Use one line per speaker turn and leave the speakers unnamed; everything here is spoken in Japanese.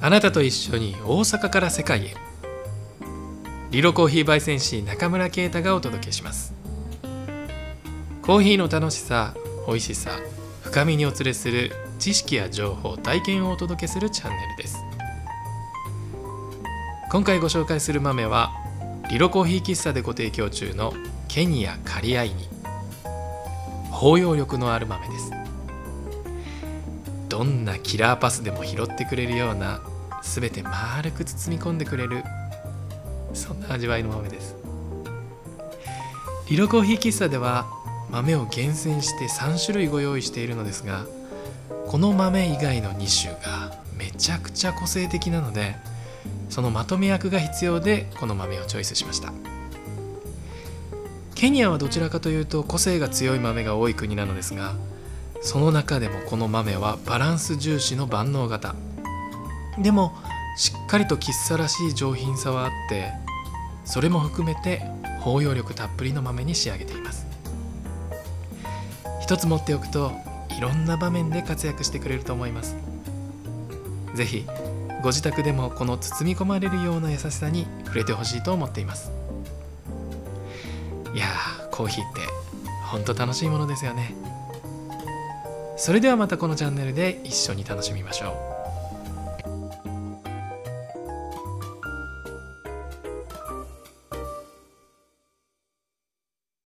あなたと一緒に大阪から世界へ。リロコーヒー焙煎士中村啓太がお届けします。コーヒーの楽しさ美味しさ深みにお連れする知識や情報体験をお届けするチャンネルです。今回ご紹介する豆はリロコーヒー喫茶でご提供中のケニアカリアイニ。包容力のある豆です。どんなキラーパスでも拾ってくれるような全て丸く包み込んでくれるそんな味わいの豆です。リロコーヒー喫茶では豆を厳選して3種類ご用意しているのですがこの豆以外の2種がめちゃくちゃ個性的なのでそのまとめ役が必要でこの豆をチョイスしました。ケニアはどちらかというと個性が強い豆が多い国なのですがその中でもこの豆はバランス重視の万能型。でもしっかりと喫茶らしい上品さはあってそれも含めて包容力たっぷりの豆に仕上げています。一つ持っておくといろんな場面で活躍してくれると思います。是非ご自宅でもこの包み込まれるような優しさに触れてほしいと思っています。いやーコーヒーってほんと楽しいものですよね。それではまたこのチャンネルで一緒に楽しみましょう。